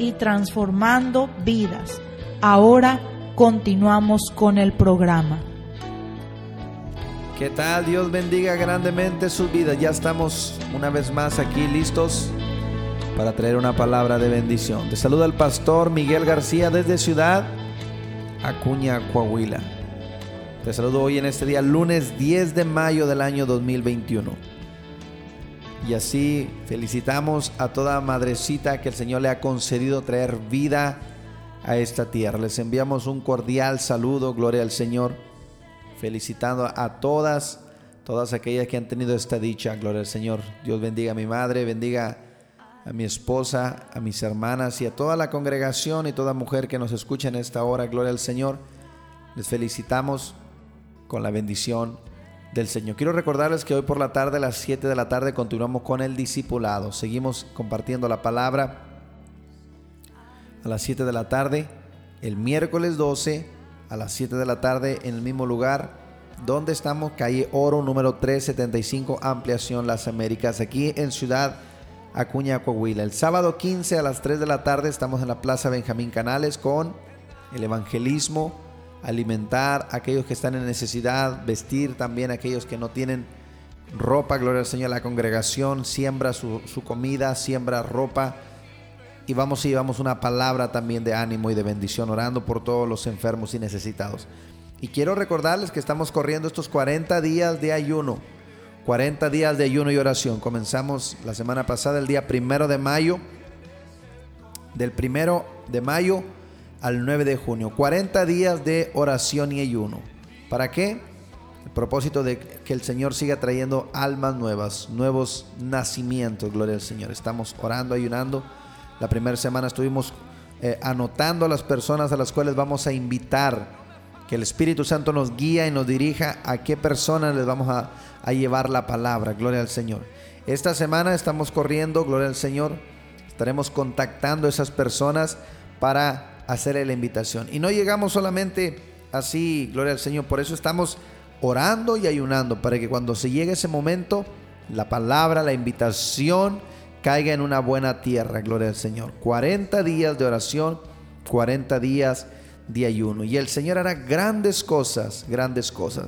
y transformando vidas. Ahora continuamos con el programa. ¿Qué tal? Dios bendiga grandemente sus vidas. Ya estamos una vez más aquí listos para traer una palabra de bendición. Te saluda el pastor Miguel García desde Ciudad Acuña, Coahuila. Te saludo hoy en este día, lunes 10 de mayo del año 2021. Y así felicitamos a toda madrecita que el Señor le ha concedido traer vida a esta tierra. Les enviamos un cordial saludo, gloria al Señor, felicitando a todas, todas aquellas que han tenido esta dicha, gloria al Señor. Dios bendiga a mi madre, bendiga a mi esposa, a mis hermanas y a toda la congregación y toda mujer que nos escucha en esta hora, gloria al Señor. Les felicitamos con la bendición del Señor. Quiero recordarles que hoy por la tarde, a las 7 de la tarde, continuamos con el discipulado. Seguimos compartiendo la palabra a las 7 de la tarde. El miércoles 12 a las 7 de la tarde en el mismo lugar donde estamos, calle Oro número 375, Ampliación Las Américas, aquí en Ciudad Acuña, Coahuila. El sábado 15 a las 3 de la tarde estamos en la Plaza Benjamín Canales con el evangelismo, alimentar a aquellos que están en necesidad, vestir también a aquellos que no tienen ropa, gloria al Señor, la congregación siembra su, su comida, siembra ropa y vamos y llevamos una palabra también de ánimo y de bendición, orando por todos los enfermos y necesitados. Y quiero recordarles que estamos corriendo estos 40 días de ayuno, 40 días de ayuno y oración. Comenzamos la semana pasada, el día primero de mayo, del primero de mayo al 9 de junio. 40 días de oración y ayuno. ¿Para qué? El propósito de que el Señor siga trayendo almas nuevas, nuevos nacimientos, gloria al Señor. Estamos orando, ayunando. La primera semana estuvimos eh, anotando a las personas a las cuales vamos a invitar. Que el Espíritu Santo nos guía y nos dirija a qué personas les vamos a, a llevar la palabra. Gloria al Señor. Esta semana estamos corriendo, gloria al Señor. Estaremos contactando a esas personas para hacer la invitación. Y no llegamos solamente así, gloria al Señor. Por eso estamos orando y ayunando para que cuando se llegue ese momento, la palabra, la invitación caiga en una buena tierra, gloria al Señor. 40 días de oración, 40 días de ayuno. Y el Señor hará grandes cosas, grandes cosas.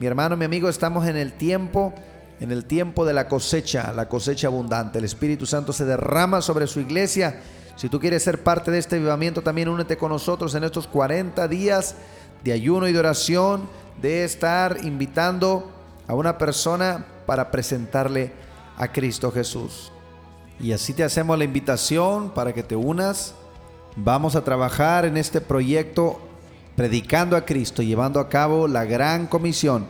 Mi hermano, mi amigo, estamos en el tiempo, en el tiempo de la cosecha, la cosecha abundante. El Espíritu Santo se derrama sobre su iglesia. Si tú quieres ser parte de este avivamiento, también únete con nosotros en estos 40 días de ayuno y de oración, de estar invitando a una persona para presentarle a Cristo Jesús. Y así te hacemos la invitación para que te unas. Vamos a trabajar en este proyecto predicando a Cristo, llevando a cabo la gran comisión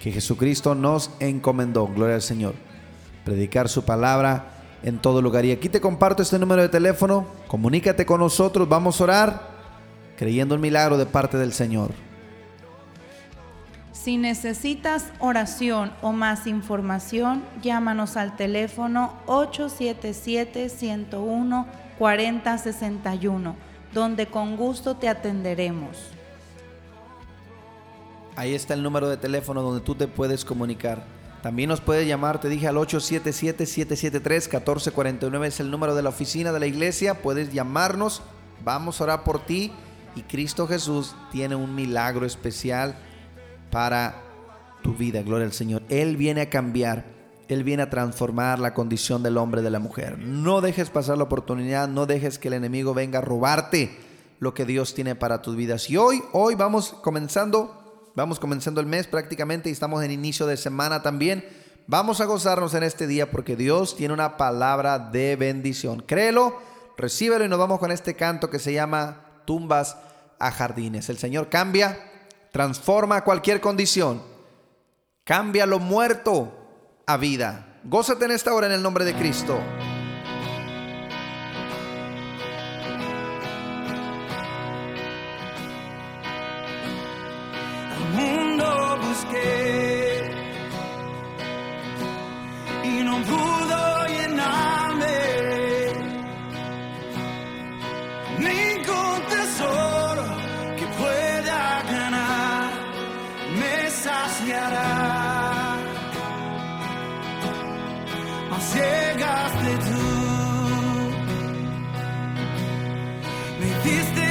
que Jesucristo nos encomendó. Gloria al Señor. Predicar su palabra en todo lugar. Y aquí te comparto este número de teléfono. Comunícate con nosotros. Vamos a orar creyendo el milagro de parte del Señor. Si necesitas oración o más información, llámanos al teléfono 877-101-4061, donde con gusto te atenderemos. Ahí está el número de teléfono donde tú te puedes comunicar. También nos puedes llamar, te dije al 877-773-1449, es el número de la oficina de la iglesia. Puedes llamarnos, vamos a orar por ti y Cristo Jesús tiene un milagro especial para tu vida, gloria al Señor. Él viene a cambiar, Él viene a transformar la condición del hombre y de la mujer. No dejes pasar la oportunidad, no dejes que el enemigo venga a robarte lo que Dios tiene para tus vidas. Y hoy, hoy vamos comenzando, vamos comenzando el mes prácticamente y estamos en inicio de semana también. Vamos a gozarnos en este día porque Dios tiene una palabra de bendición. Créelo, recíbelo y nos vamos con este canto que se llama Tumbas a Jardines. El Señor cambia, transforma cualquier condición, cambia lo muerto a vida. Gózate en esta hora en el nombre de Cristo. Nada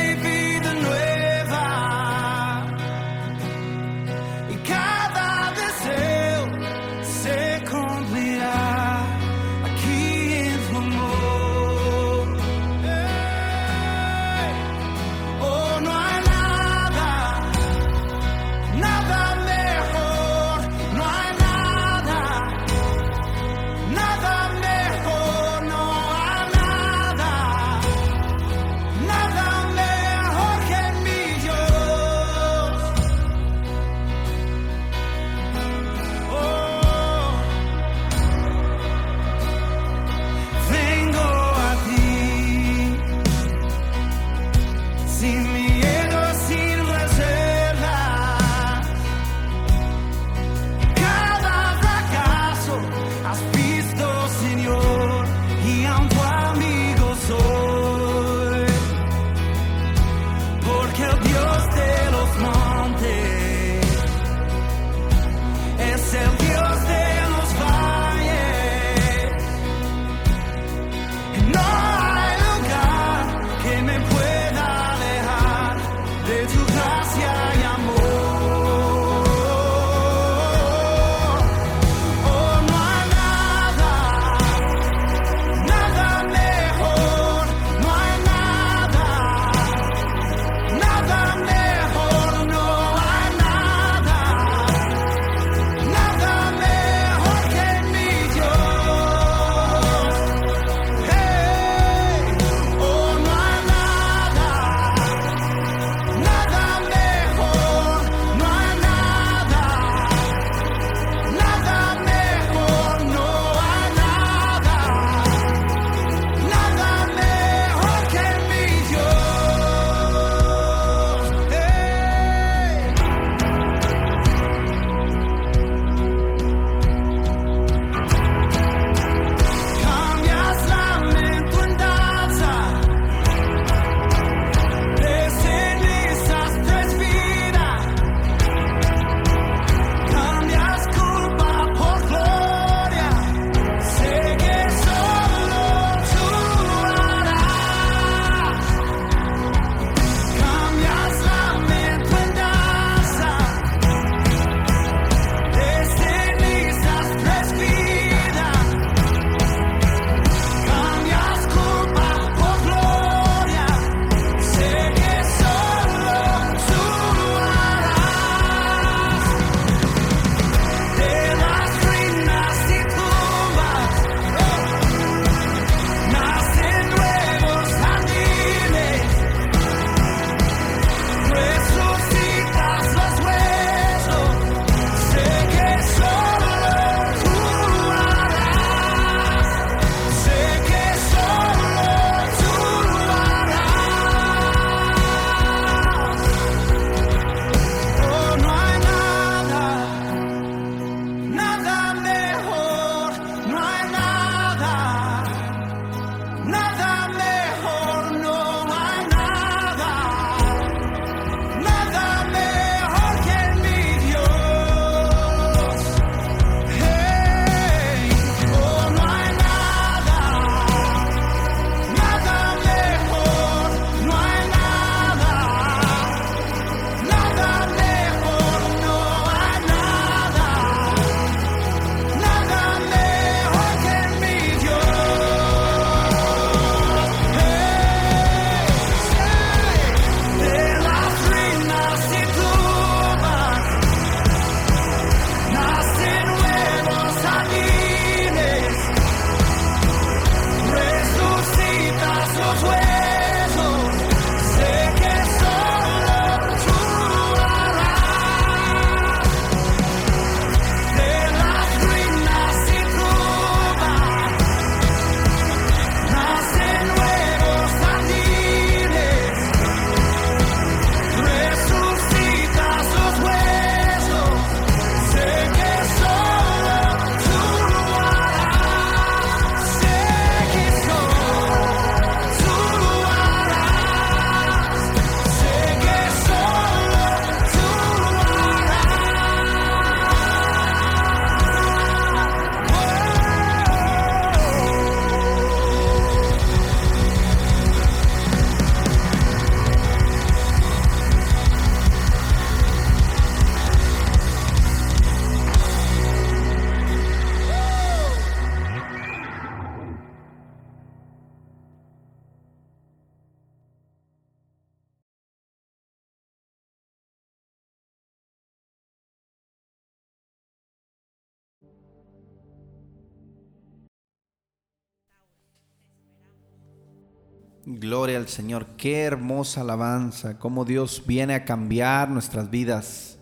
Gloria al Señor. Qué hermosa alabanza. Cómo Dios viene a cambiar nuestras vidas.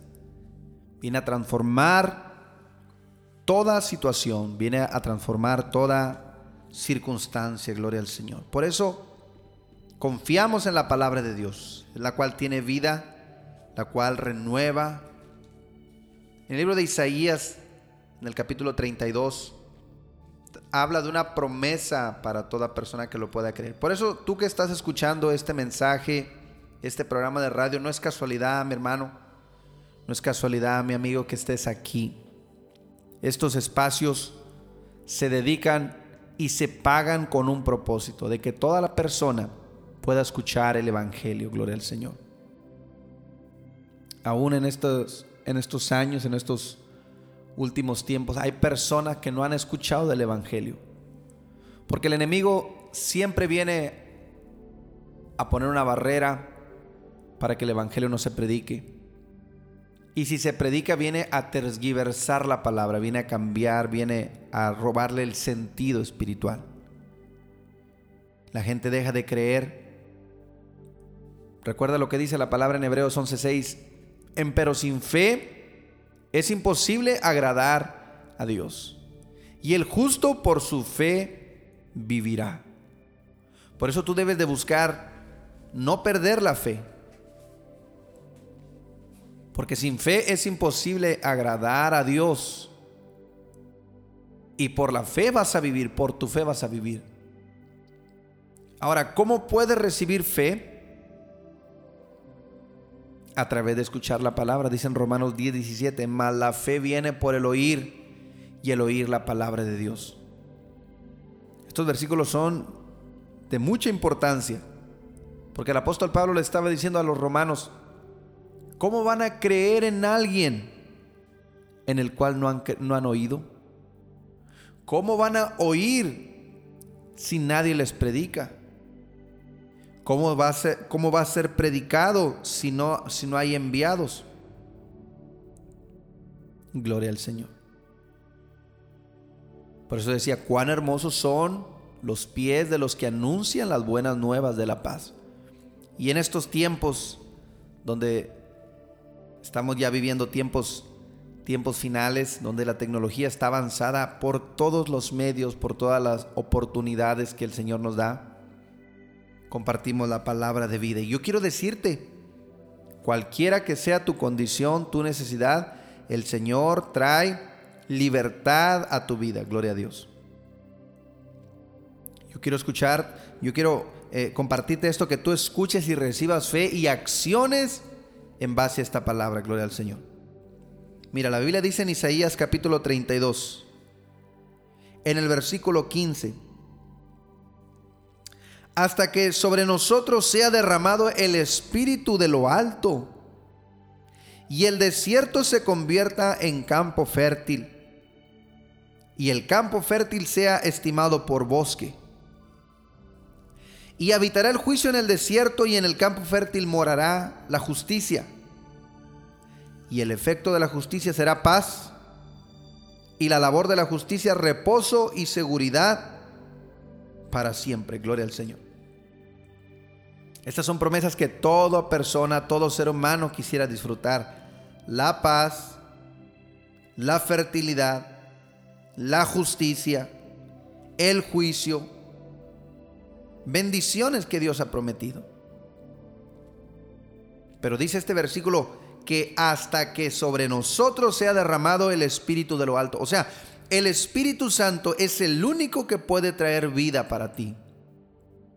Viene a transformar toda situación. Viene a transformar toda circunstancia. Gloria al Señor. Por eso confiamos en la palabra de Dios, la cual tiene vida, la cual renueva. En el libro de Isaías, en el capítulo 32, habla de una promesa para toda persona que lo pueda creer. Por eso tú que estás escuchando este mensaje, este programa de radio, no es casualidad, mi hermano, no es casualidad, mi amigo, que estés aquí. Estos espacios se dedican y se pagan con un propósito, de que toda la persona pueda escuchar el Evangelio, gloria al Señor. Aún en estos, en estos años, en estos últimos tiempos, hay personas que no han escuchado del Evangelio. Porque el enemigo siempre viene a poner una barrera para que el Evangelio no se predique. Y si se predica viene a tergiversar la palabra, viene a cambiar, viene a robarle el sentido espiritual. La gente deja de creer. Recuerda lo que dice la palabra en Hebreos 11:6, en pero sin fe es imposible agradar a Dios. Y el justo por su fe vivirá. Por eso tú debes de buscar no perder la fe. Porque sin fe es imposible agradar a Dios. Y por la fe vas a vivir, por tu fe vas a vivir. Ahora, ¿cómo puedes recibir fe? A través de escuchar la palabra. Dicen Romanos 10, 17, mas la fe viene por el oír y el oír la palabra de Dios. Estos versículos son de mucha importancia, porque el apóstol Pablo le estaba diciendo a los romanos, ¿cómo van a creer en alguien en el cual no han, no han oído? ¿Cómo van a oír si nadie les predica? ¿Cómo va a ser, cómo va a ser predicado si no, si no hay enviados? Gloria al Señor. Por eso decía, cuán hermosos son los pies de los que anuncian las buenas nuevas de la paz. Y en estos tiempos donde estamos ya viviendo tiempos tiempos finales donde la tecnología está avanzada por todos los medios, por todas las oportunidades que el Señor nos da compartimos la palabra de vida. Y yo quiero decirte, cualquiera que sea tu condición, tu necesidad, el Señor trae libertad a tu vida. Gloria a Dios. Yo quiero escuchar, yo quiero eh, compartirte esto, que tú escuches y recibas fe y acciones en base a esta palabra. Gloria al Señor. Mira, la Biblia dice en Isaías capítulo 32, en el versículo 15 hasta que sobre nosotros sea derramado el espíritu de lo alto y el desierto se convierta en campo fértil y el campo fértil sea estimado por bosque. Y habitará el juicio en el desierto y en el campo fértil morará la justicia. Y el efecto de la justicia será paz y la labor de la justicia reposo y seguridad para siempre. Gloria al Señor. Estas son promesas que toda persona, todo ser humano quisiera disfrutar. La paz, la fertilidad, la justicia, el juicio, bendiciones que Dios ha prometido. Pero dice este versículo que hasta que sobre nosotros sea derramado el Espíritu de lo alto. O sea, el Espíritu Santo es el único que puede traer vida para ti.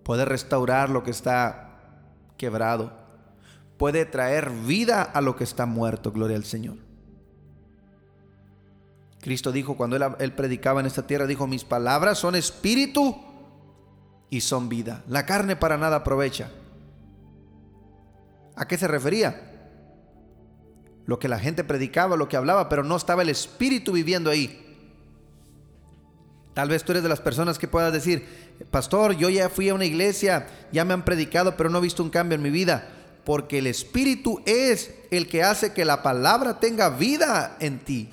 Puede restaurar lo que está quebrado. Puede traer vida a lo que está muerto. Gloria al Señor. Cristo dijo cuando él, predicaba en esta tierra, dijo, mis palabras son espíritu y son vida. La carne para nada aprovecha. ¿A qué se refería? Lo que la gente predicaba, lo que hablaba, pero no estaba el espíritu viviendo ahí. Tal vez tú eres de las personas que puedas decir, pastor, yo ya fui a una iglesia, ya me han predicado, pero no he visto un cambio en mi vida. Porque el Espíritu es el que hace que la palabra tenga vida en ti.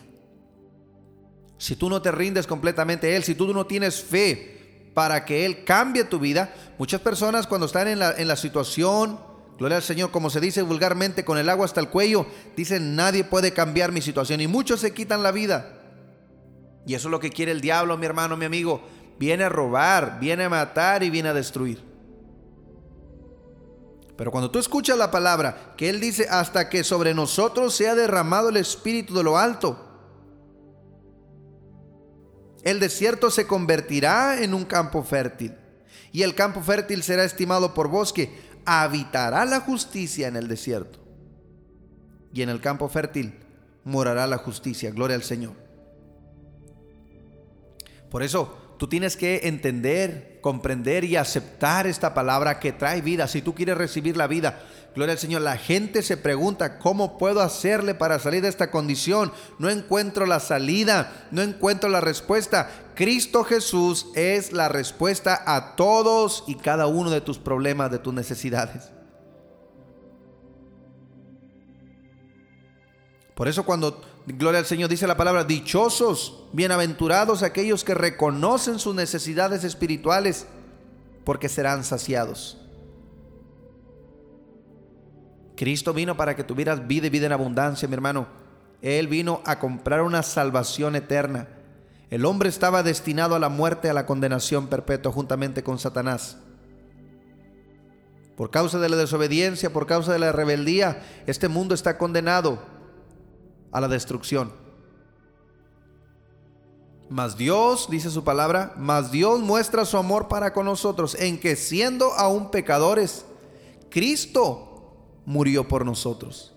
Si tú no te rindes completamente a Él, si tú no tienes fe para que Él cambie tu vida. Muchas personas cuando están en la, en la situación, gloria al Señor, como se dice vulgarmente, con el agua hasta el cuello, dicen, nadie puede cambiar mi situación. Y muchos se quitan la vida. Y eso es lo que quiere el diablo, mi hermano, mi amigo. Viene a robar, viene a matar y viene a destruir. Pero cuando tú escuchas la palabra, que Él dice, hasta que sobre nosotros sea derramado el Espíritu de lo alto, el desierto se convertirá en un campo fértil. Y el campo fértil será estimado por bosque. Habitará la justicia en el desierto. Y en el campo fértil morará la justicia. Gloria al Señor. Por eso tú tienes que entender, comprender y aceptar esta palabra que trae vida. Si tú quieres recibir la vida, gloria al Señor, la gente se pregunta, ¿cómo puedo hacerle para salir de esta condición? No encuentro la salida, no encuentro la respuesta. Cristo Jesús es la respuesta a todos y cada uno de tus problemas, de tus necesidades. Por eso cuando Gloria al Señor, dice la palabra, dichosos, bienaventurados aquellos que reconocen sus necesidades espirituales, porque serán saciados. Cristo vino para que tuvieras vida y vida en abundancia, mi hermano. Él vino a comprar una salvación eterna. El hombre estaba destinado a la muerte, a la condenación perpetua juntamente con Satanás. Por causa de la desobediencia, por causa de la rebeldía, este mundo está condenado a la destrucción. Mas Dios, dice su palabra, mas Dios muestra su amor para con nosotros en que siendo aún pecadores, Cristo murió por nosotros.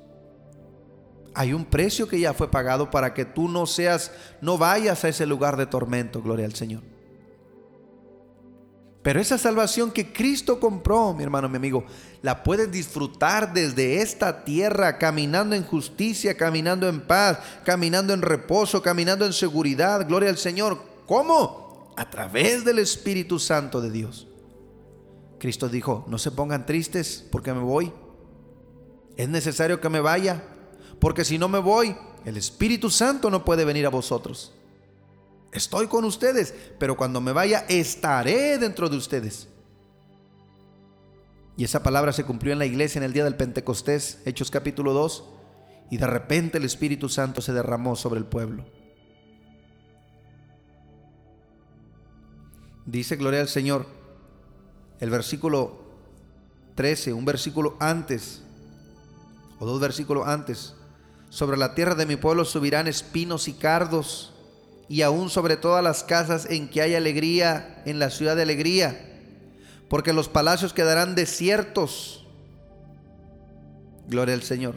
Hay un precio que ya fue pagado para que tú no seas, no vayas a ese lugar de tormento, gloria al Señor. Pero esa salvación que Cristo compró, mi hermano, mi amigo, la puedes disfrutar desde esta tierra, caminando en justicia, caminando en paz, caminando en reposo, caminando en seguridad. Gloria al Señor. ¿Cómo? A través del Espíritu Santo de Dios. Cristo dijo, no se pongan tristes porque me voy. Es necesario que me vaya, porque si no me voy, el Espíritu Santo no puede venir a vosotros. Estoy con ustedes, pero cuando me vaya estaré dentro de ustedes. Y esa palabra se cumplió en la iglesia en el día del Pentecostés, Hechos capítulo 2, y de repente el Espíritu Santo se derramó sobre el pueblo. Dice Gloria al Señor, el versículo 13, un versículo antes, o dos versículos antes, sobre la tierra de mi pueblo subirán espinos y cardos y aún sobre todas las casas en que hay alegría, en la ciudad de alegría, porque los palacios quedarán desiertos. Gloria al Señor.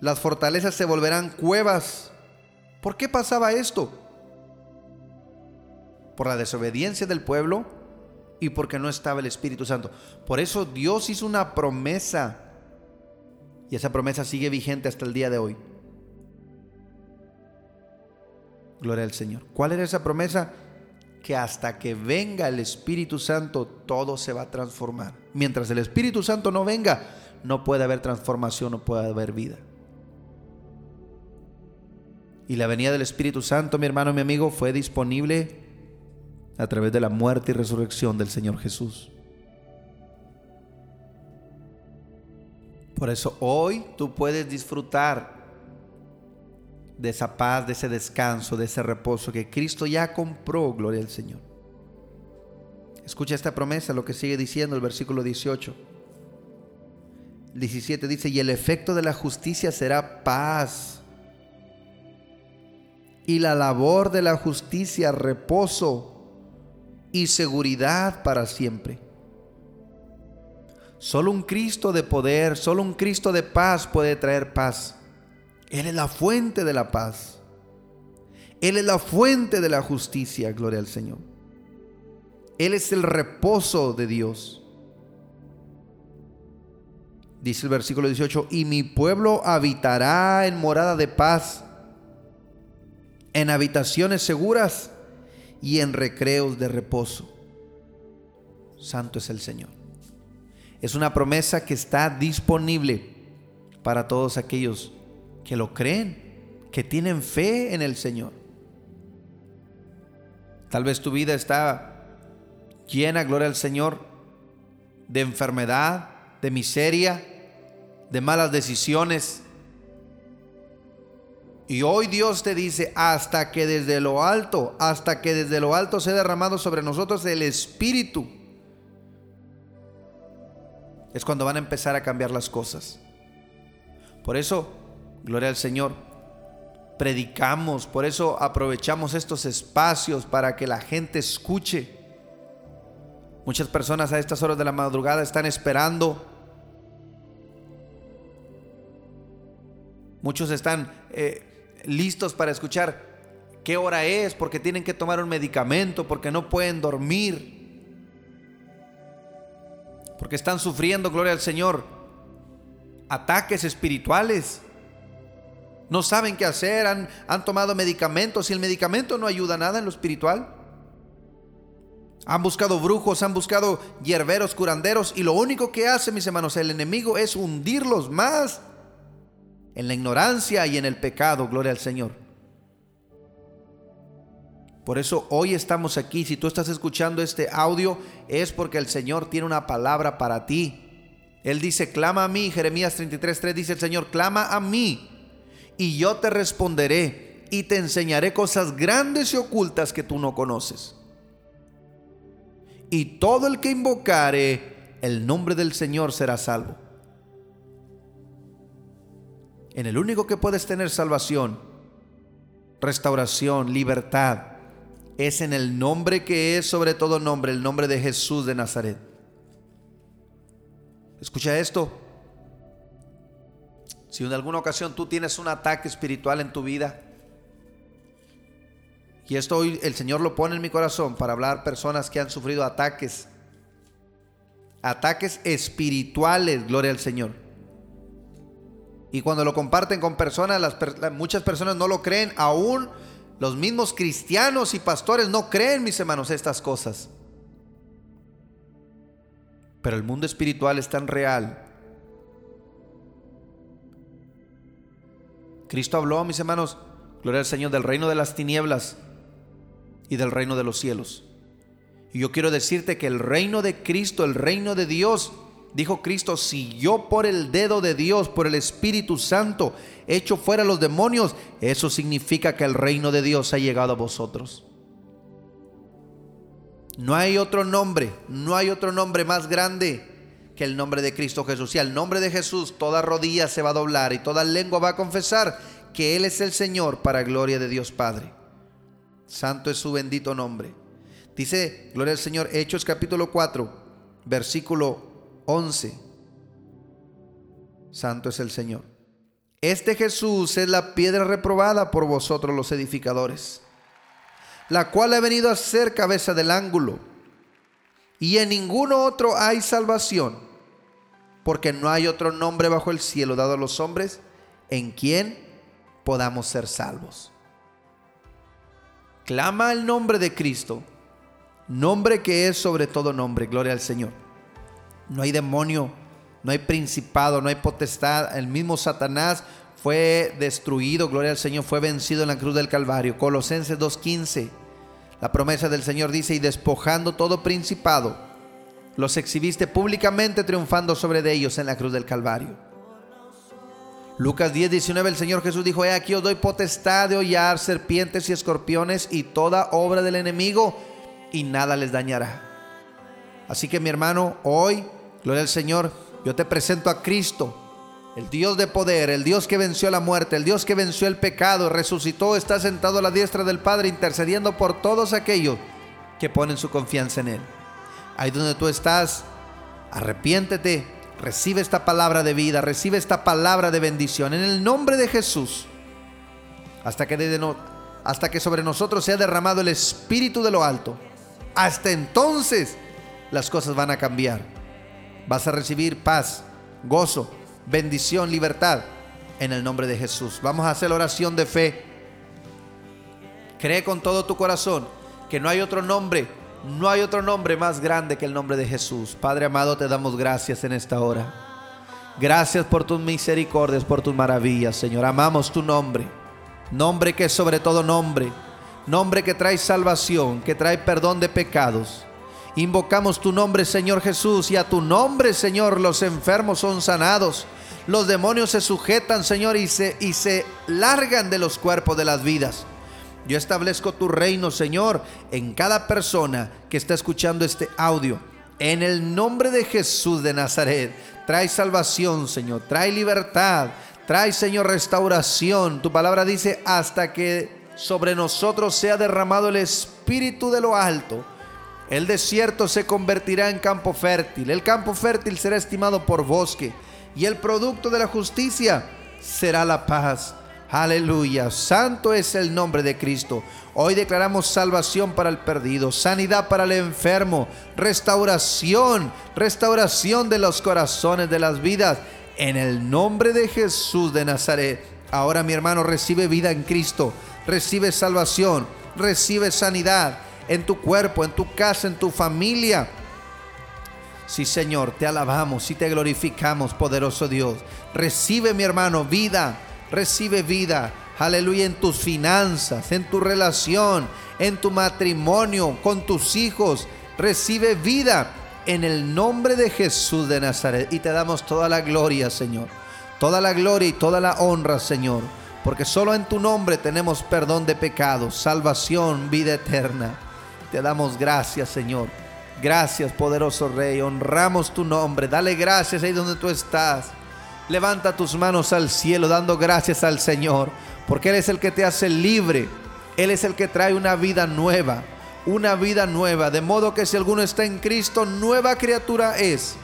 Las fortalezas se volverán cuevas. ¿Por qué pasaba esto? Por la desobediencia del pueblo y porque no estaba el Espíritu Santo. Por eso Dios hizo una promesa y esa promesa sigue vigente hasta el día de hoy. Gloria al Señor. ¿Cuál era esa promesa? Que hasta que venga el Espíritu Santo todo se va a transformar. Mientras el Espíritu Santo no venga, no puede haber transformación, no puede haber vida. Y la venida del Espíritu Santo, mi hermano, mi amigo, fue disponible a través de la muerte y resurrección del Señor Jesús. Por eso hoy tú puedes disfrutar de esa paz, de ese descanso, de ese reposo que Cristo ya compró, gloria al Señor. Escucha esta promesa, lo que sigue diciendo el versículo 18. 17 dice, y el efecto de la justicia será paz. Y la labor de la justicia, reposo y seguridad para siempre. Solo un Cristo de poder, solo un Cristo de paz puede traer paz. Él es la fuente de la paz. Él es la fuente de la justicia, gloria al Señor. Él es el reposo de Dios. Dice el versículo 18, y mi pueblo habitará en morada de paz, en habitaciones seguras y en recreos de reposo. Santo es el Señor. Es una promesa que está disponible para todos aquellos que lo creen, que tienen fe en el Señor. Tal vez tu vida está llena, gloria al Señor, de enfermedad, de miseria, de malas decisiones. Y hoy Dios te dice, hasta que desde lo alto, hasta que desde lo alto se ha derramado sobre nosotros el Espíritu, es cuando van a empezar a cambiar las cosas. Por eso, gloria al Señor, predicamos, por eso aprovechamos estos espacios para que la gente escuche. Muchas personas a estas horas de la madrugada están esperando. Muchos están eh, listos para escuchar qué hora es, porque tienen que tomar un medicamento, porque no pueden dormir porque están sufriendo, gloria al Señor, ataques espirituales. No saben qué hacer, han, han tomado medicamentos y el medicamento no ayuda nada en lo espiritual. Han buscado brujos, han buscado hierberos, curanderos y lo único que hace, mis hermanos, el enemigo es hundirlos más en la ignorancia y en el pecado, gloria al Señor. Por eso hoy estamos aquí. Si tú estás escuchando este audio es porque el Señor tiene una palabra para ti. Él dice, clama a mí. Jeremías 33.3 dice el Señor, clama a mí y yo te responderé y te enseñaré cosas grandes y ocultas que tú no conoces. Y todo el que invocare el nombre del Señor será salvo. En el único que puedes tener salvación, restauración, libertad, es en el nombre que es sobre todo nombre, el nombre de Jesús de Nazaret. Escucha esto. Si en alguna ocasión tú tienes un ataque espiritual en tu vida, y esto hoy el Señor lo pone en mi corazón para hablar personas que han sufrido ataques, ataques espirituales, gloria al Señor. Y cuando lo comparten con personas, las, muchas personas no lo creen aún los mismos cristianos y pastores no creen, mis hermanos, estas cosas. Pero el mundo espiritual es tan real. Cristo habló, mis hermanos, gloria al Señor, del reino de las tinieblas y del reino de los cielos. Y yo quiero decirte que el reino de Cristo, el reino de Dios, Dijo Cristo, si yo por el dedo de Dios, por el Espíritu Santo, echo fuera los demonios, eso significa que el reino de Dios ha llegado a vosotros. No hay otro nombre, no hay otro nombre más grande que el nombre de Cristo Jesús. Y al nombre de Jesús toda rodilla se va a doblar y toda lengua va a confesar que Él es el Señor para gloria de Dios Padre. Santo es su bendito nombre. Dice, gloria al Señor, Hechos capítulo 4, versículo 11. Santo es el Señor. Este Jesús es la piedra reprobada por vosotros los edificadores, la cual ha venido a ser cabeza del ángulo. Y en ninguno otro hay salvación, porque no hay otro nombre bajo el cielo dado a los hombres en quien podamos ser salvos. Clama el nombre de Cristo, nombre que es sobre todo nombre, gloria al Señor. No hay demonio, no hay principado, no hay potestad. El mismo Satanás fue destruido, gloria al Señor, fue vencido en la cruz del Calvario. Colosenses 2.15. La promesa del Señor dice, y despojando todo principado, los exhibiste públicamente triunfando sobre ellos en la cruz del Calvario. Lucas 10, 19, el Señor Jesús dijo, he aquí os doy potestad de hollar serpientes y escorpiones y toda obra del enemigo, y nada les dañará. Así que mi hermano, hoy Gloria al Señor. Yo te presento a Cristo, el Dios de poder, el Dios que venció la muerte, el Dios que venció el pecado, resucitó, está sentado a la diestra del Padre intercediendo por todos aquellos que ponen su confianza en Él. Ahí donde tú estás, arrepiéntete, recibe esta palabra de vida, recibe esta palabra de bendición en el nombre de Jesús. Hasta que, hasta que sobre nosotros sea derramado el Espíritu de lo alto. Hasta entonces las cosas van a cambiar vas a recibir paz, gozo, bendición, libertad en el nombre de Jesús. Vamos a hacer la oración de fe. Cree con todo tu corazón que no hay otro nombre, no hay otro nombre más grande que el nombre de Jesús. Padre amado, te damos gracias en esta hora. Gracias por tus misericordias, por tus maravillas, Señor. Amamos tu nombre. Nombre que es sobre todo nombre. Nombre que trae salvación, que trae perdón de pecados Invocamos tu nombre, Señor Jesús, y a tu nombre, Señor, los enfermos son sanados. Los demonios se sujetan, Señor, y se, y se largan de los cuerpos de las vidas. Yo establezco tu reino, Señor, en cada persona que está escuchando este audio. En el nombre de Jesús de Nazaret, trae salvación, Señor, trae libertad, trae, Señor, restauración. Tu palabra dice, hasta que sobre nosotros sea derramado el Espíritu de lo alto. El desierto se convertirá en campo fértil, el campo fértil será estimado por bosque, y el producto de la justicia será la paz. Aleluya, santo es el nombre de Cristo. Hoy declaramos salvación para el perdido, sanidad para el enfermo, restauración, restauración de los corazones, de las vidas, en el nombre de Jesús de Nazaret. Ahora mi hermano recibe vida en Cristo, recibe salvación, recibe sanidad en tu cuerpo, en tu casa, en tu familia. Sí, Señor, te alabamos y te glorificamos, poderoso Dios. Recibe, mi hermano, vida Recibe vida, aleluya, en tus finanzas, en tu relación, en tu matrimonio, con tus hijos. Recibe vida en el nombre de Jesús de Nazaret. Y te damos toda la gloria, Señor. Toda la gloria y toda la honra, Señor. Porque solo en tu nombre tenemos perdón de pecados, salvación, vida eterna. Te damos gracias, Señor. Gracias, poderoso Rey. Honramos tu nombre. Dale gracias ahí donde tú estás. Levanta tus manos al cielo dando gracias al Señor, porque Él es el que te hace libre. Él es el que trae una vida nueva, una vida nueva. De modo que si alguno está en Cristo, nueva criatura es.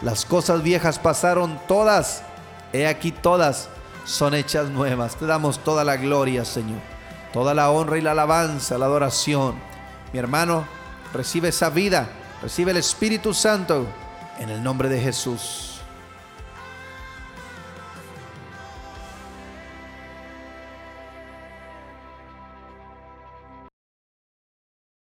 Las cosas viejas pasaron todas. He aquí todas son hechas nuevas. Te damos toda la gloria, Señor. Toda la honra y la alabanza, la adoración. Mi hermano, recibe esa vida. Recibe el Espíritu Santo en el nombre de Jesús.